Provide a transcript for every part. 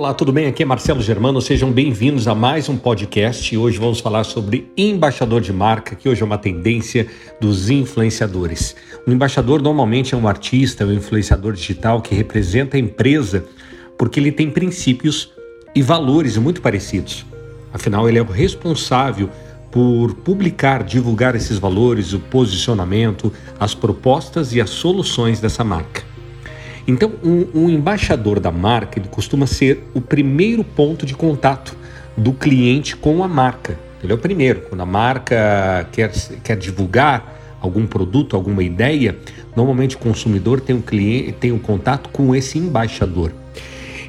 Olá, tudo bem? Aqui é Marcelo Germano, sejam bem-vindos a mais um podcast. Hoje vamos falar sobre embaixador de marca, que hoje é uma tendência dos influenciadores. O embaixador normalmente é um artista, um influenciador digital que representa a empresa porque ele tem princípios e valores muito parecidos. Afinal, ele é o responsável por publicar, divulgar esses valores, o posicionamento, as propostas e as soluções dessa marca. Então, um, um embaixador da marca ele costuma ser o primeiro ponto de contato do cliente com a marca. Ele é o primeiro. Quando a marca quer, quer divulgar algum produto, alguma ideia, normalmente o consumidor tem um cliente, tem um contato com esse embaixador.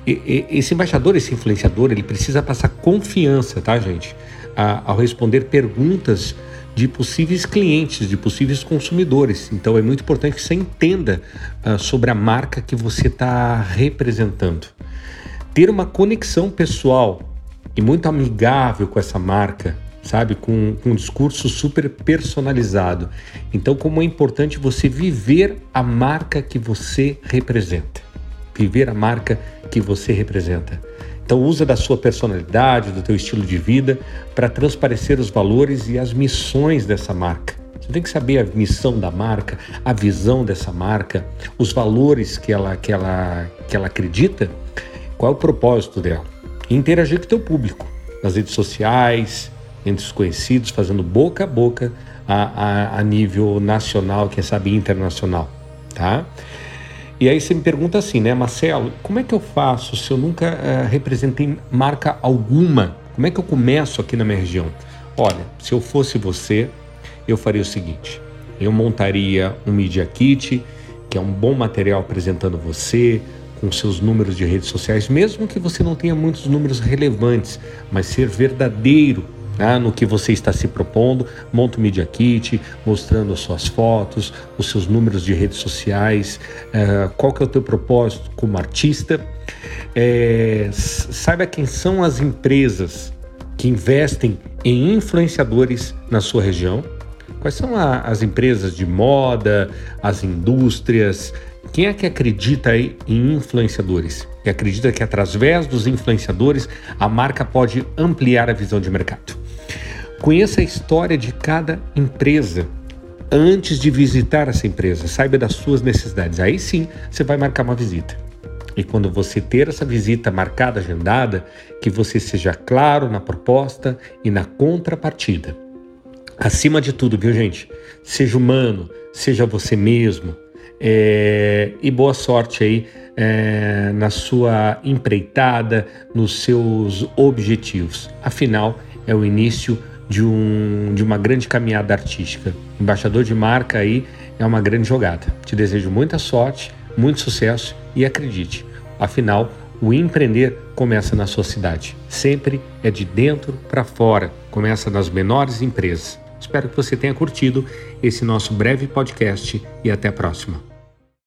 E, e, esse embaixador, esse influenciador, ele precisa passar confiança, tá, gente? A, ao responder perguntas de possíveis clientes, de possíveis consumidores. Então é muito importante que você entenda uh, sobre a marca que você está representando. Ter uma conexão pessoal e muito amigável com essa marca, sabe? Com, com um discurso super personalizado. Então, como é importante você viver a marca que você representa. Viver a marca que você representa. Então usa da sua personalidade, do teu estilo de vida para transparecer os valores e as missões dessa marca. Você tem que saber a missão da marca, a visão dessa marca, os valores que ela, que ela, que ela acredita, qual é o propósito dela. E interagir com o teu público, nas redes sociais, entre os conhecidos, fazendo boca a boca a, a, a nível nacional, quem sabe internacional, tá? E aí você me pergunta assim, né, Marcelo, como é que eu faço se eu nunca uh, representei marca alguma? Como é que eu começo aqui na minha região? Olha, se eu fosse você, eu faria o seguinte: eu montaria um Media Kit, que é um bom material apresentando você, com seus números de redes sociais, mesmo que você não tenha muitos números relevantes, mas ser verdadeiro no que você está se propondo. Monta o Media Kit, mostrando as suas fotos, os seus números de redes sociais, uh, qual que é o teu propósito como artista. É, saiba quem são as empresas que investem em influenciadores na sua região. Quais são a, as empresas de moda, as indústrias, quem é que acredita em influenciadores? E acredita que através dos influenciadores a marca pode ampliar a visão de mercado. Conheça a história de cada empresa antes de visitar essa empresa. Saiba das suas necessidades. Aí sim você vai marcar uma visita. E quando você ter essa visita marcada, agendada, que você seja claro na proposta e na contrapartida. Acima de tudo, viu, gente? Seja humano, seja você mesmo, é, e boa sorte aí é, na sua empreitada, nos seus objetivos. Afinal, é o início de, um, de uma grande caminhada artística. Embaixador de marca aí é uma grande jogada. Te desejo muita sorte, muito sucesso e acredite, afinal, o empreender começa na sua cidade. Sempre é de dentro para fora, começa nas menores empresas. Espero que você tenha curtido esse nosso breve podcast e até a próxima.